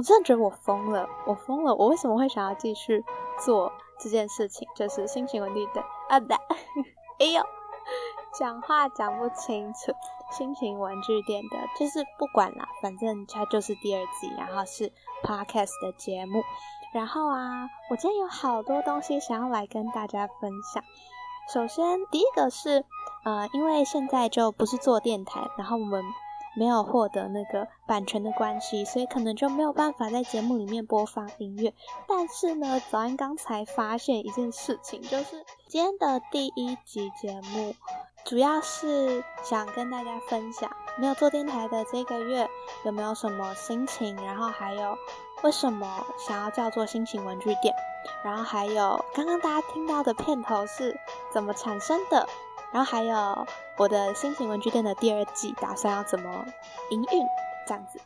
我真的觉得我疯了，我疯了，我为什么会想要继续做这件事情？就是心情文具店啊的，哎呦，讲话讲不清楚。心情玩具店的，就是不管啦，反正它就是第二季，然后是 podcast 的节目。然后啊，我今天有好多东西想要来跟大家分享。首先，第一个是，呃，因为现在就不是做电台，然后我们没有获得那个版权的关系，所以可能就没有办法在节目里面播放音乐。但是呢，早安刚才发现一件事情，就是今天的第一集节目。主要是想跟大家分享，没有做电台的这个月有没有什么心情，然后还有为什么想要叫做心情文具店，然后还有刚刚大家听到的片头是怎么产生的，然后还有我的心情文具店的第二季打算要怎么营运这样子。